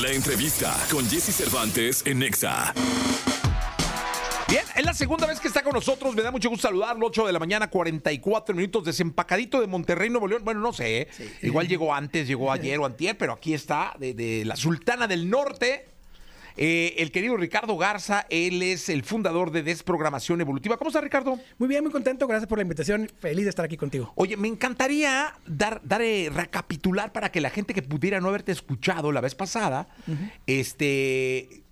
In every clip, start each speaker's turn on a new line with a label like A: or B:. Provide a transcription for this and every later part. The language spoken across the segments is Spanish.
A: La entrevista con Jesse Cervantes en Nexa.
B: Bien, es la segunda vez que está con nosotros. Me da mucho gusto saludarlo. 8 de la mañana, 44 minutos, desempacadito de Monterrey, Nuevo León. Bueno, no sé. ¿eh? Igual llegó antes, llegó ayer o antier, pero aquí está, de, de la Sultana del Norte. Eh, el querido Ricardo Garza, él es el fundador de Desprogramación Evolutiva. ¿Cómo está, Ricardo?
C: Muy bien, muy contento. Gracias por la invitación. Feliz de estar aquí contigo.
B: Oye, me encantaría dar, dar eh, recapitular para que la gente que pudiera no haberte escuchado la vez pasada, este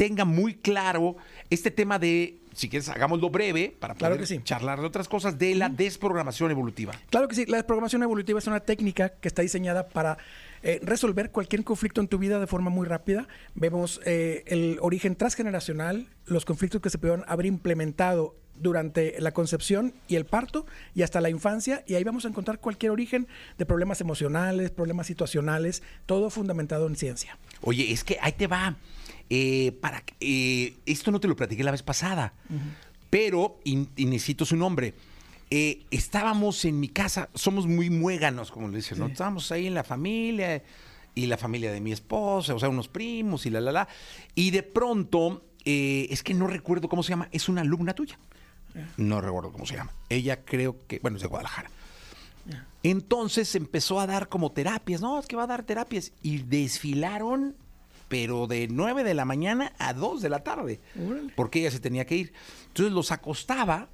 B: tenga muy claro este tema de, si quieres, hagámoslo breve para poder
C: sí.
B: charlar de otras cosas, de la desprogramación evolutiva.
C: Claro que sí, la desprogramación evolutiva es una técnica que está diseñada para eh, resolver cualquier conflicto en tu vida de forma muy rápida. Vemos eh, el origen transgeneracional, los conflictos que se pudieron haber implementado durante la concepción y el parto y hasta la infancia y ahí vamos a encontrar cualquier origen de problemas emocionales, problemas situacionales, todo fundamentado en ciencia.
B: Oye, es que ahí te va. Eh, para eh, esto no te lo platiqué la vez pasada, pero y, y necesito su nombre. Eh, estábamos en mi casa, somos muy muéganos, como le dicen, ¿no? Estábamos ahí en la familia y la familia de mi esposa, o sea, unos primos y la la la. Y de pronto, eh, es que no recuerdo cómo se llama, es una alumna tuya. No recuerdo cómo se llama. Ella creo que, bueno, es de Guadalajara. Entonces empezó a dar como terapias, no, es que va a dar terapias. Y desfilaron, pero de 9 de la mañana a 2 de la tarde,
C: Órale.
B: porque ella se tenía que ir. Entonces los acostaba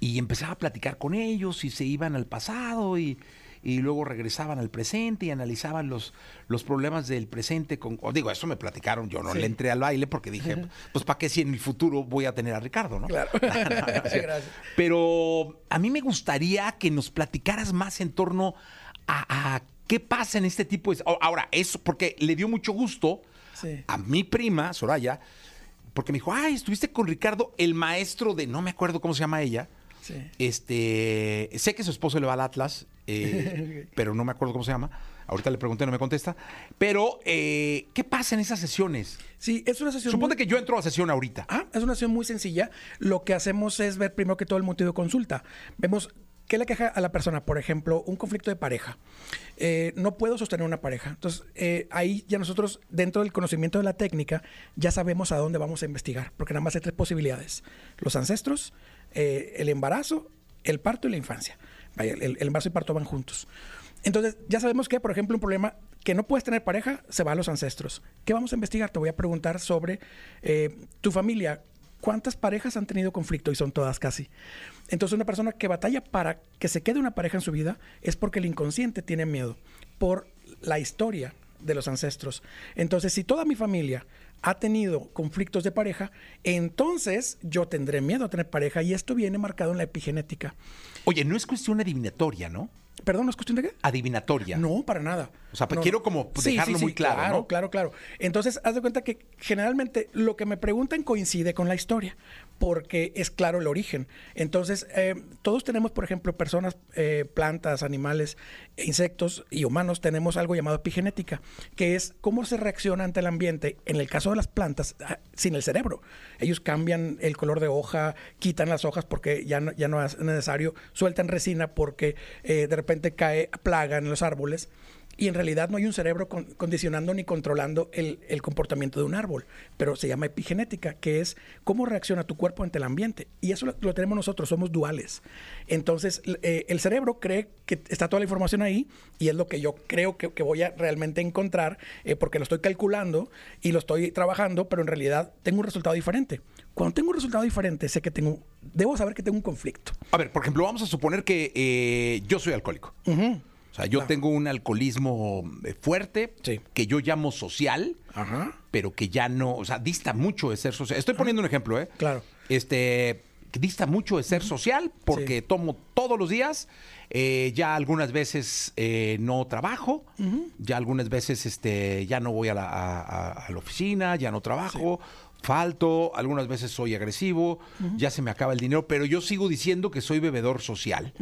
B: y empezaba a platicar con ellos y se iban al pasado y, y luego regresaban al presente y analizaban los, los problemas del presente. Con, o digo, eso me platicaron, yo no
C: Sí.
B: le entré al baile porque dije, pues ¿para qué si en el futuro voy a tener a Ricardo, no?
C: Claro.
B: No.
C: Gracias.
B: Pero a mí me gustaría que nos platicaras más en torno a, a qué pasa en este tipo de... Ahora, eso, porque le dio mucho gusto
C: Sí.
B: a mi prima, Soraya, porque me dijo, ay, estuviste con Ricardo, el maestro de, no me acuerdo cómo se llama ella.
C: Sí.
B: Este, sé que su esposo le va al Atlas, eh, pero no me acuerdo cómo se llama. Ahorita le pregunté, no me contesta. Pero, eh, ¿qué pasa en esas sesiones?
C: Sí, es una sesión
B: Suponte
C: muy-
B: que yo entro a sesión ahorita.
C: Ah, es una sesión muy sencilla. Lo que hacemos es ver primero que todo el motivo de consulta. Vemos qué le queja a la persona. Por ejemplo, un conflicto de pareja. Eh, no puedo sostener una pareja. Entonces, eh, ahí ya nosotros, dentro del conocimiento de la técnica, ya sabemos a dónde vamos a investigar. Porque nada más hay tres posibilidades. Los ancestros, eh, el embarazo, el parto y la infancia. El embarazo y parto van juntos. Entonces, ya sabemos que, por ejemplo, un problema que no puedes tener pareja se va a los ancestros. ¿Qué vamos a investigar? Te voy a preguntar sobre eh, tu familia. ¿Cuántas parejas han tenido conflicto? Y son todas casi. Entonces, una persona que batalla para que se quede una pareja en su vida es porque el inconsciente tiene miedo por la historia de los ancestros. Entonces, si toda mi familia ha tenido conflictos de pareja, entonces yo tendré miedo a tener pareja y esto viene marcado en la epigenética.
B: Oye, no es cuestión adivinatoria, ¿no?
C: Perdón, ¿no es cuestión de qué?
B: Adivinatoria.
C: No, para nada.
B: O sea,
C: No,
B: quiero como dejarlo muy claro,
C: Claro,
B: ¿no?
C: claro, claro. Entonces, haz de cuenta que generalmente lo que me preguntan coincide con la historia, porque es claro el origen. Entonces, eh, todos tenemos, por ejemplo, personas, eh, plantas, animales, insectos y humanos, tenemos algo llamado epigenética, que es cómo se reacciona ante el ambiente. En el caso de las plantas, ah, sin el cerebro. Ellos cambian el color de hoja, quitan las hojas porque ya no, ya no es necesario, sueltan resina porque eh, de repente cae plaga en los árboles y en realidad no hay un cerebro con- condicionando ni controlando el, el comportamiento de un árbol, pero se llama epigenética, que es cómo reacciona tu cuerpo ante el ambiente. Y eso lo, lo tenemos nosotros, somos duales. Entonces, eh, el cerebro cree que está toda la información ahí y es lo que yo creo que, que voy a realmente encontrar eh, porque lo estoy calculando y lo estoy trabajando, pero en realidad tengo un resultado diferente. Cuando tengo un resultado diferente, sé que tengo, debo saber que tengo un conflicto.
B: A ver, por ejemplo, vamos a suponer que eh, yo soy alcohólico. O sea, yo
C: Claro.
B: tengo un alcoholismo eh, fuerte,
C: Sí.
B: que yo llamo social,
C: Ajá.
B: pero que ya no, o sea, dista mucho de ser social. Estoy poniendo un ejemplo, ¿eh?
C: Claro.
B: Este, dista mucho de ser social porque
C: Sí.
B: tomo todos los días. eh, ya algunas veces eh, no trabajo, ya algunas veces este, ya no voy a la, a- a- a la oficina, ya no trabajo, falto, algunas veces soy agresivo, ya se me acaba el dinero, pero yo sigo diciendo que soy bebedor social,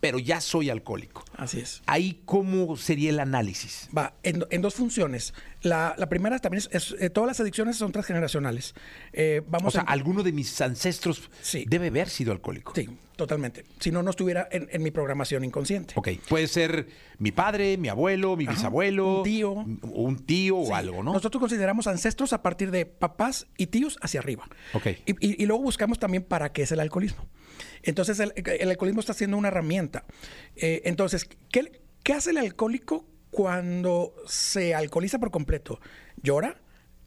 B: pero ya soy alcohólico.
C: Así es.
B: Ahí, ¿cómo sería el análisis?
C: Va, en, en dos funciones. La, la primera también es, es, eh, todas las adicciones son transgeneracionales. Eh,
B: O
C: vamos
B: sea,
C: a...
B: alguno de mis ancestros
C: Sí.
B: debe haber sido alcohólico.
C: Sí, totalmente. Si no, no estuviera en, en mi programación inconsciente.
B: Ok, puede ser mi padre, mi abuelo, mi bisabuelo.
C: un tío.
B: Un tío o
C: Sí.
B: algo, ¿no?
C: Nosotros consideramos ancestros a partir de papás y tíos hacia arriba.
B: Ok.
C: Y, y- y luego buscamos también para qué es el alcoholismo. Entonces, el, el alcoholismo está siendo una herramienta. Eh, entonces, ¿qué, qué hace el alcohólico cuando se alcoholiza por completo? ¿Llora?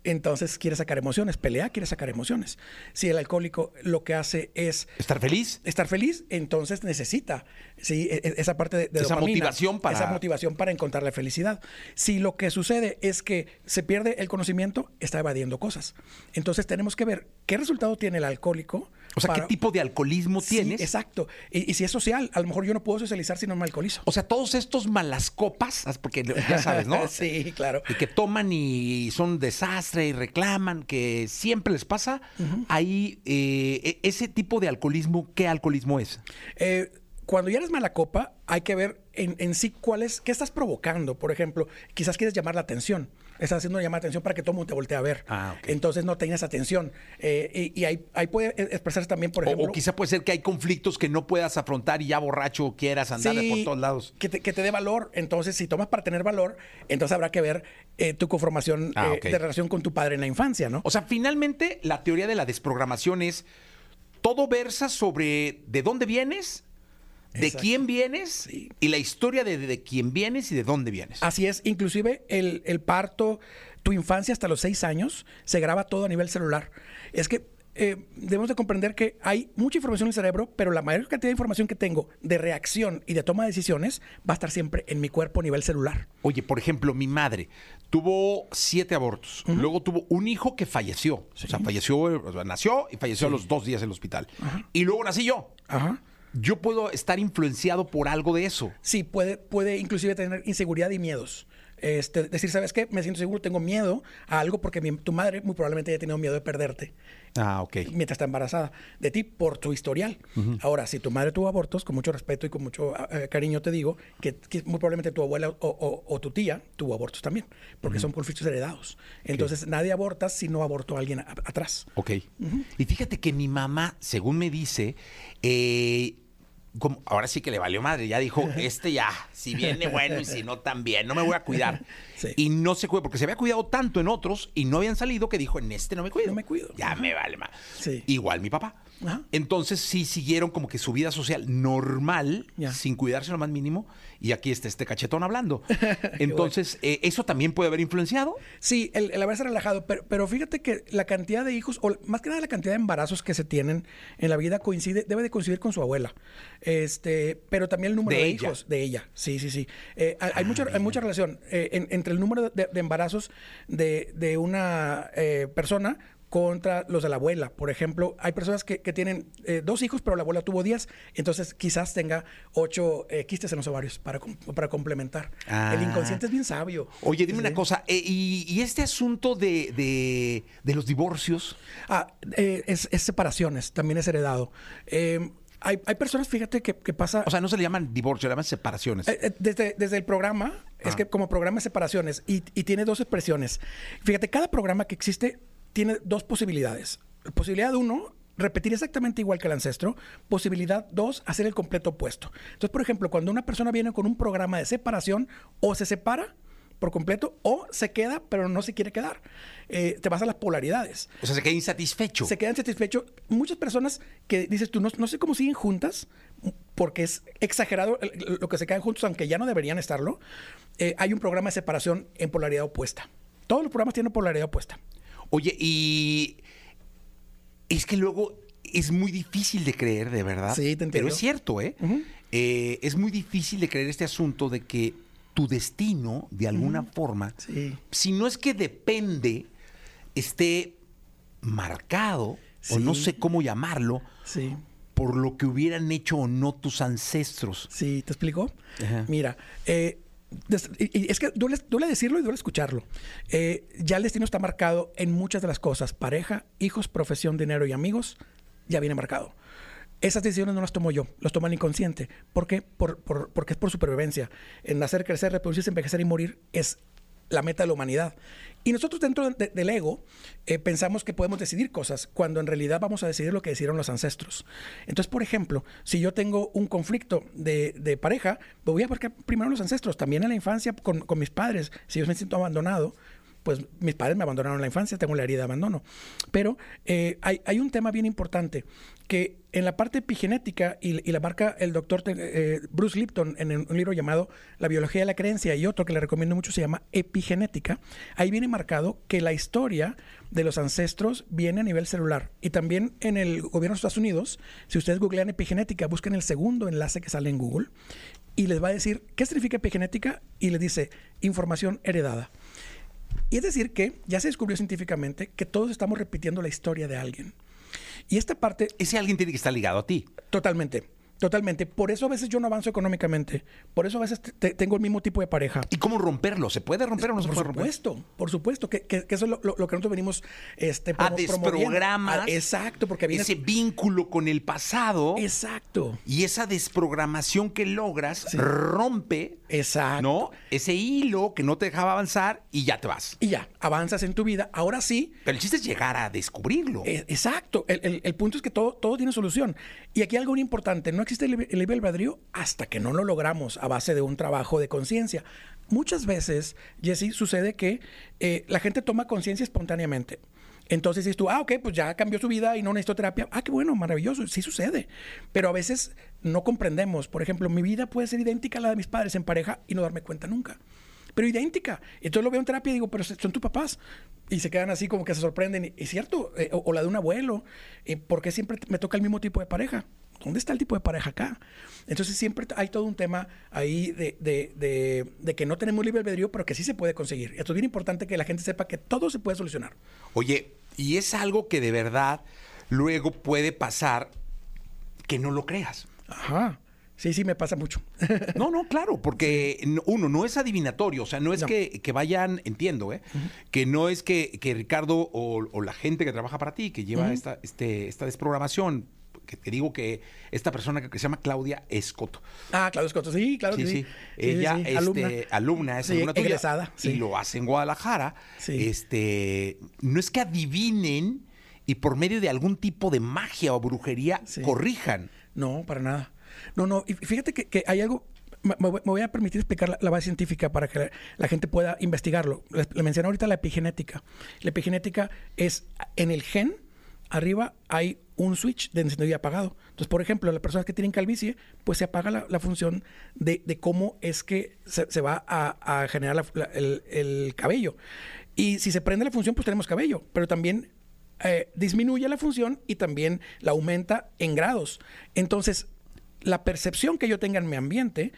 C: Entonces quiere sacar emociones, pelea, quiere sacar emociones. Si el alcohólico lo que hace es
B: ¿Estar feliz?
C: estar feliz, entonces necesita ¿sí? e- e- esa parte de, de
B: Esa
C: dopamina,
B: motivación para-
C: esa motivación para encontrar la felicidad. Si lo que sucede es que se pierde el conocimiento, está evadiendo cosas. Entonces tenemos que ver qué resultado tiene el alcohólico.
B: O sea,
C: para-
B: ¿qué tipo de alcoholismo
C: Sí,
B: tienes?
C: exacto. Y, y si es social, a lo mejor yo no puedo socializar si no me alcoholizo.
B: O sea, todos estos malas copas, porque ya sabes, ¿no?
C: sí, claro.
B: Y que toman y son desastre y reclaman, que siempre les pasa. Ahí, eh, e- ese tipo de alcoholismo, ¿qué alcoholismo es?
C: Eh, cuando ya eres mala copa, hay que ver en, en sí cuál es, qué estás provocando. Por ejemplo, quizás quieres llamar la atención. Estás haciendo una llamada de atención para que todo el mundo te voltee a ver.
B: Ah, ok.
C: Entonces no tengas atención. Eh, y y ahí, ahí puede expresarse también, por ejemplo.
B: o, quizá puede ser que hay conflictos que no puedas afrontar y ya borracho quieras andar
C: Sí,
B: por todos lados.
C: Que te, que te dé valor. Entonces, si tomas para tener valor, entonces habrá que ver eh, tu conformación
B: Ah,
C: eh, de relación con tu padre en la infancia, ¿no?
B: O sea, finalmente la teoría de la desprogramación es todo versa sobre de dónde vienes, de quién vienes
C: Sí.
B: y la historia de, de quién vienes y de dónde vienes.
C: Así es, inclusive el, el parto, tu infancia hasta los seis años, se graba todo a nivel celular. Es que eh, debemos de comprender que hay mucha información en el cerebro, pero la mayor cantidad de información que tengo de reacción y de toma de decisiones va a estar siempre en mi cuerpo a nivel celular.
B: Oye, por ejemplo, mi madre tuvo siete abortos. Luego tuvo un hijo que falleció. O sea, falleció, o sea, nació y falleció a los dos días en el hospital. Y luego nací yo.
C: Ajá.
B: Yo puedo estar influenciado por algo de eso.
C: Sí, puede, puede inclusive tener inseguridad y miedos. Este, decir, ¿sabes qué? Me siento seguro, tengo miedo a algo porque mi- tu madre muy probablemente haya tenido miedo de perderte
B: Ah, ok.
C: mientras está embarazada de ti por tu historial. Ahora, si tu madre tuvo abortos, con mucho respeto y con mucho eh, cariño te digo que, que muy probablemente tu abuela o, o- o tu tía tuvo abortos también, porque son conflictos heredados. Entonces, nadie aborta si no abortó a alguien a- atrás.
B: Ok. Y fíjate que mi mamá, según me dice, eh, como- ahora sí que le valió madre. Ya dijo, este ya, si viene bueno y si no también, no me voy a cuidar.
C: Sí.
B: Y no se cuida, porque se había cuidado tanto en otros y no habían salido que dijo, en este no me cuido.
C: No me cuido.
B: Ya me vale más.
C: Sí.
B: Igual mi papá.
C: Ajá.
B: Entonces sí siguieron como que su vida social normal,
C: Ya.
B: sin cuidarse lo más mínimo. Y aquí está este cachetón hablando. Entonces, eh, ¿eso también puede haber influenciado?
C: Sí, el, el haberse relajado, pero, pero fíjate que la cantidad de hijos, o más que nada la cantidad de embarazos que se tienen en la vida coincide, debe de coincidir con su abuela. Este, pero también el número
B: De
C: de,
B: ella.
C: hijos de ella. Sí, sí, sí. Eh, hay, hay mucha, hay mucha relación eh, en- entre el número de, de embarazos de, de una persona contra los de la abuela. Por ejemplo, hay personas que, que tienen eh, dos hijos, pero la abuela tuvo diez, entonces quizás tenga ocho eh, quistes en los ovarios para, para complementar.
B: Ah.
C: El inconsciente es bien sabio.
B: Oye, dime
C: Sí.
B: una cosa, eh, y, y este asunto de, de- de los divorcios,
C: Ah, es, es separaciones, también es heredado. Eh, hay, hay personas, fíjate, que, que pasa...
B: o sea, no se le llaman divorcio, le llaman separaciones.
C: Desde, desde el programa, es
B: Ah.
C: que como programa de separaciones, y, y tiene dos expresiones. Fíjate, cada programa que existe tiene dos posibilidades. Posibilidad uno, repetir exactamente igual que el ancestro. Posibilidad dos, hacer el completo opuesto. Entonces, por ejemplo, cuando una persona viene con un programa de separación, o se separa por completo, o se queda, pero no se quiere quedar. Eh, te vas a las polaridades
B: o sea, se queda insatisfecho.
C: se quedan satisfechos. Muchas personas que dices tú, no, no sé cómo siguen juntas, porque es exagerado lo que se quedan juntos, aunque ya no deberían estarlo. Eh, hay un programa de separación en polaridad opuesta. Todos los programas tienen polaridad opuesta.
B: Oye, y es que luego es muy difícil de creer, de verdad.
C: Sí, te
B: Pero
C: entiendo.
B: es cierto, ¿eh? Eh, Es muy difícil de creer este asunto de que tu destino, de alguna forma,
C: Sí.
B: si no es que depende, esté marcado, o no sé cómo llamarlo,
C: Sí.
B: por lo que hubieran hecho o no tus ancestros.
C: Sí, ¿te explico?
B: Ajá.
C: Mira, eh, es que duele, decirlo y duele escucharlo. Eh, ya el destino está marcado en muchas de las cosas. Pareja, hijos, profesión, dinero y amigos, ya viene marcado. Esas decisiones no las tomo yo, las toma el inconsciente. ¿Por qué? Por- por- porque es por supervivencia. En nacer, crecer, reproducirse, envejecer y morir es la meta de la humanidad. Y nosotros dentro de- del ego eh, pensamos que podemos decidir cosas cuando en realidad vamos a decidir lo que decidieron los ancestros. Entonces, por ejemplo, si yo tengo un conflicto de, de pareja, voy a buscar primero los ancestros. También en la infancia con, con mis padres, si yo me siento abandonado, pues mis padres me abandonaron en la infancia, tengo la herida de abandono. Pero eh, hay, hay un tema bien importante que en la parte epigenética y, la marca el doctor eh, Bruce Lipton en un libro llamado La biología de la creencia y otro que le recomiendo mucho se llama epigenética, ahí viene marcado que la historia de los ancestros viene a nivel celular. Y también en el gobierno de Estados Unidos, si ustedes googlean epigenética, busquen el segundo enlace que sale en Google y les va a decir qué significa epigenética y les dice información heredada. Y es decir que ya se descubrió científicamente que todos estamos repitiendo la historia de alguien. Y esta parte,
B: Ese alguien tiene que estar ligado a ti.
C: totalmente, totalmente. Por eso a veces yo no avanzo económicamente. Por eso a veces te- te- tengo el mismo tipo de pareja.
B: ¿Y cómo romperlo? ¿Se puede romper o no se
C: por
B: puede romper?
C: supuesto, por supuesto, que, que- que eso es lo, lo- lo que nosotros venimos este, promoviendo.
B: desprogramas.
C: Ah, exacto, porque viene...
B: Ese vínculo con el pasado.
C: Exacto,
B: Y esa desprogramación que logras
C: Sí.
B: rompe,
C: exacto.
B: ¿no? Ese hilo que no te dejaba avanzar y ya te vas.
C: Y ya, avanzas en tu vida. Ahora sí,
B: Pero el chiste es llegar a descubrirlo.
C: Eh, Exacto. El, el- el punto es que todo, todo tiene solución. Y aquí algo muy importante, no existe el, libre- el libre albedrío hasta que no lo logramos a base de un trabajo de conciencia. Muchas veces, Jesse, sucede que eh, la gente toma conciencia espontáneamente. Entonces dices tú, ah, ok, pues ya cambió su vida y no necesito terapia. Ah, qué bueno, maravilloso, sí sucede. Pero a veces no comprendemos. Por ejemplo, mi vida puede ser idéntica a la de mis padres en pareja y no darme cuenta nunca pero idéntica. Entonces lo veo en terapia y digo, pero son tus papás. Y se quedan así como que se sorprenden. Es cierto, eh, o, o la de un abuelo. Eh, ¿Por qué siempre me toca el mismo tipo de pareja? ¿Dónde está el tipo de pareja acá? Entonces siempre hay todo un tema ahí de, de- de- de que no tenemos libre albedrío, pero que sí se puede conseguir. Esto es bien importante que la gente sepa que todo se puede solucionar.
B: Oye, y es algo que de verdad luego puede pasar que no lo creas.
C: Ajá. Sí, sí, me pasa mucho.
B: No, no, claro, porque no- uno no es adivinatorio, o sea, no es
C: No.
B: Que, que vayan, entiendo, ¿eh? Que no es que, que Ricardo o, o la gente que trabaja para ti, que lleva esta, este, esta desprogramación, que te digo que esta persona que, que se llama Claudia Escoto.
C: ah, Claudio Escoto, sí, claro
B: Sí,
C: que sí.
B: Ella,
C: sí,
B: este,
C: alumna.
B: alumna, es alumna tuya,
C: egresada,
B: Y lo hace en Guadalajara. Este, no es que adivinen y por medio de algún tipo de magia o brujería corrijan.
C: No, para nada. No, no, y fíjate que, que hay algo, me, voy- a permitir explicar la, la base científica para que la, la gente pueda investigarlo. Le mencioné ahorita la epigenética. La epigenética es en el gen, arriba hay un switch de encendido y apagado. Entonces, por ejemplo, las personas que tienen calvicie, pues se apaga la, función de, de cómo es que se, va a, generar el, el cabello. Y si se prende la función, pues tenemos cabello, pero también eh, disminuye la función y también la aumenta en grados. Entonces, la percepción que yo tenga en mi ambiente,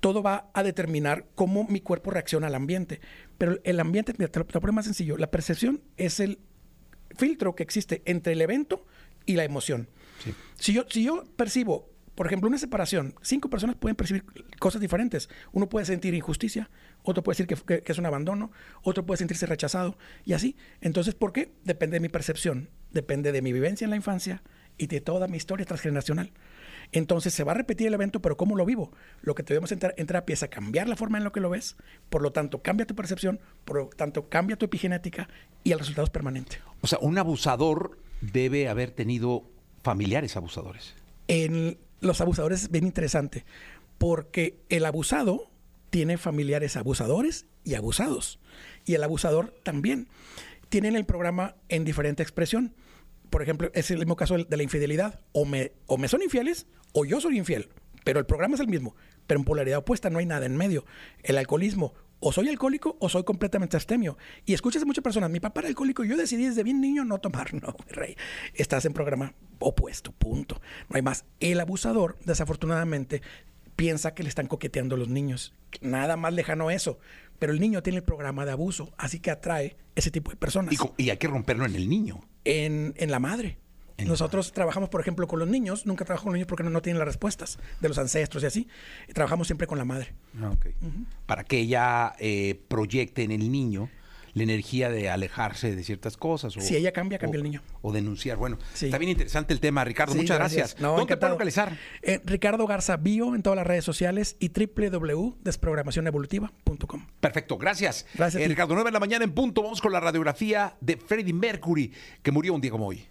C: todo va a determinar cómo mi cuerpo reacciona al ambiente. Pero el ambiente, mira, te lo, te lo más sencillo, la percepción es el filtro que existe entre el evento y la emoción. Si, yo, si yo percibo, por ejemplo, una separación, cinco personas pueden percibir cosas diferentes. Uno puede sentir injusticia, otro puede decir que, que- que es un abandono, otro puede sentirse rechazado y así. Entonces, ¿por qué? Depende de mi percepción, depende de mi vivencia en la infancia y de toda mi historia transgeneracional. Entonces se va a repetir el evento, pero ¿cómo lo vivo? Lo que debemos en, ter- en terapia es a cambiar la forma en la que lo ves, por lo tanto cambia tu percepción, por lo tanto cambia tu epigenética y el resultado es permanente.
B: O sea, un abusador debe haber tenido familiares abusadores.
C: En los abusadores es bien interesante, porque el abusado tiene familiares abusadores y abusados. Y el abusador también. Tienen el programa en diferente expresión. Por ejemplo, es el mismo caso de la infidelidad. O me, o me son infieles o yo soy infiel. Pero el programa es el mismo. Pero en polaridad opuesta no hay nada en medio. El alcoholismo. O soy alcohólico o soy completamente abstemio. Y escuchas a muchas personas, mi papá era alcohólico yo decidí desde bien niño no tomar. No, rey. Estás en programa opuesto, punto. No hay más. El abusador, desafortunadamente, piensa que le están coqueteando a los niños. Nada más lejano eso. Pero el niño tiene el programa de abuso, así que atrae ese tipo de personas
B: Y, y hay que romperlo en el niño.
C: en, en la madre.
B: En la
C: Nosotros trabajamos, por ejemplo, con los niños. Nunca trabajo con los niños porque no, no tienen las respuestas de los ancestros y así. Trabajamos siempre con la madre.
B: Para que ella eh, proyecte en el niño la energía de alejarse de ciertas cosas. O,
C: Si ella cambia, cambia
B: o-
C: el niño.
B: O denunciar. Bueno,
C: Sí.
B: está bien interesante el tema, Ricardo.
C: Sí,
B: Muchas gracias.
C: No,
B: ¿Dónde te
C: encantado.
B: localizar?
C: Eh, Ricardo Garza Bio en todas las redes sociales y www.desprogramacionevolutiva.com.
B: Perfecto, gracias.
C: Gracias
B: Eh. Ricardo, 9 de la mañana en punto. Vamos con la radiografía de Freddie Mercury, que murió un día como hoy.